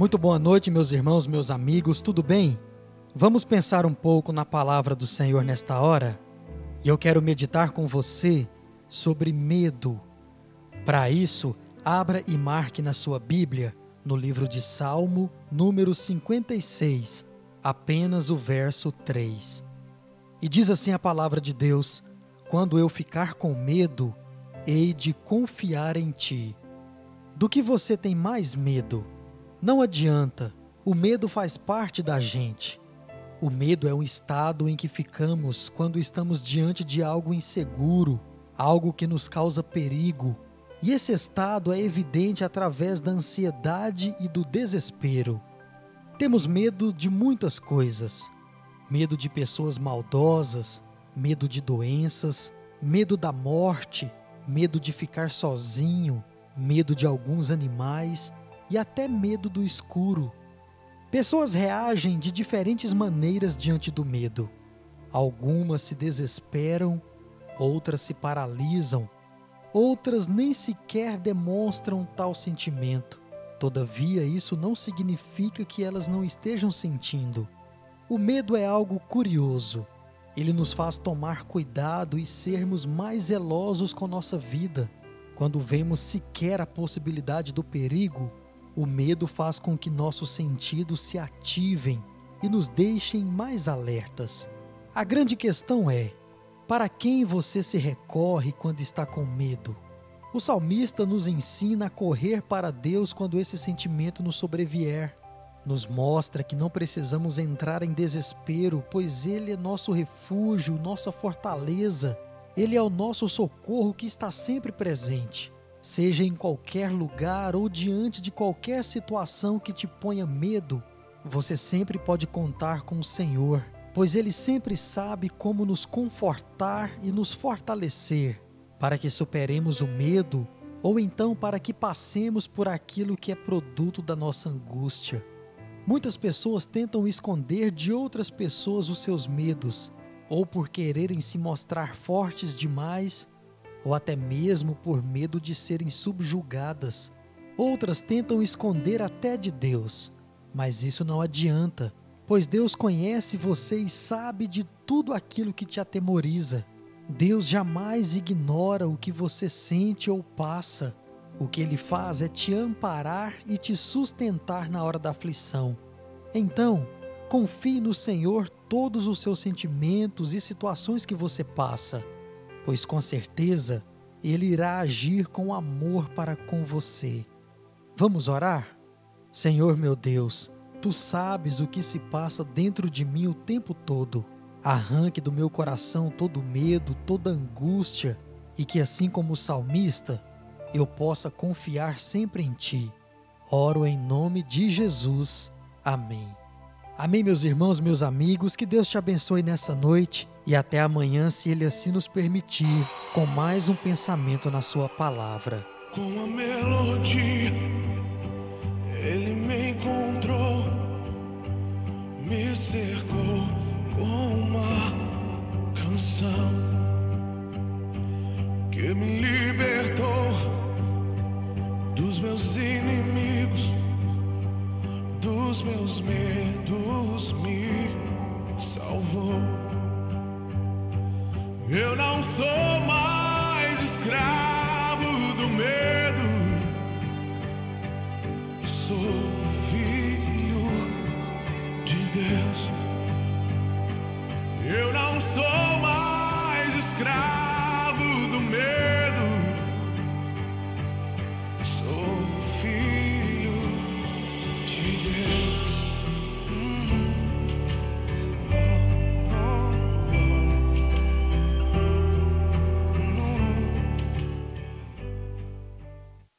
Muito boa noite, meus irmãos, meus amigos, tudo bem? Vamos pensar um pouco na palavra do Senhor nesta hora? E eu quero meditar com você sobre medo. Para isso, abra e marque na sua Bíblia, no livro de Salmo, número 56, apenas o verso 3. E diz assim a palavra de Deus: Quando eu ficar com medo, hei de confiar em ti. Do que você tem mais medo? Não adianta, o medo faz parte da gente. O medo é um estado em que ficamos quando estamos diante de algo inseguro, algo que nos causa perigo. E esse estado é evidente através da ansiedade e do desespero. Temos medo de muitas coisas: medo de pessoas maldosas, medo de doenças, medo da morte, medo de ficar sozinho, medo de alguns animais e até medo do escuro. Pessoas reagem de diferentes maneiras diante do medo. Algumas se desesperam, outras se paralisam, outras nem sequer demonstram tal sentimento. Todavia, isso não significa que elas não estejam sentindo. O medo é algo curioso. Ele nos faz tomar cuidado e sermos mais zelosos com nossa vida. Quando vemos sequer a possibilidade do perigo, o medo faz com que nossos sentidos se ativem e nos deixem mais alertas. A grande questão é: para quem você se recorre quando está com medo? O salmista nos ensina a correr para Deus quando esse sentimento nos sobrevier. Nos mostra que não precisamos entrar em desespero, pois Ele é nosso refúgio, nossa fortaleza. Ele é o nosso socorro que está sempre presente. Seja em qualquer lugar ou diante de qualquer situação que te ponha medo, você sempre pode contar com o Senhor, pois Ele sempre sabe como nos confortar e nos fortalecer para que superemos o medo ou então para que passemos por aquilo que é produto da nossa angústia. Muitas pessoas tentam esconder de outras pessoas os seus medos, ou por quererem se mostrar fortes demais ou até mesmo por medo de serem subjugadas. Outras tentam esconder até de Deus, mas isso não adianta, pois Deus conhece você e sabe de tudo aquilo que te atemoriza. Deus jamais ignora o que você sente ou passa. O que ele faz é te amparar e te sustentar na hora da aflição. Então, confie no Senhor todos os seus sentimentos e situações que você passa pois com certeza Ele irá agir com amor para com você. Vamos orar? Senhor meu Deus, Tu sabes o que se passa dentro de mim o tempo todo. Arranque do meu coração todo medo, toda angústia, e que assim como o salmista, eu possa confiar sempre em Ti. Oro em nome de Jesus. Amém. Amém, meus irmãos, meus amigos, que Deus te abençoe nessa noite e até amanhã, se Ele assim nos permitir, com mais um pensamento na Sua palavra. Com a melodia, Ele me encontrou, me cercou com uma canção que me libertou dos meus inimigos dos meus medos me salvou. Eu não sou mais escravo do medo, sou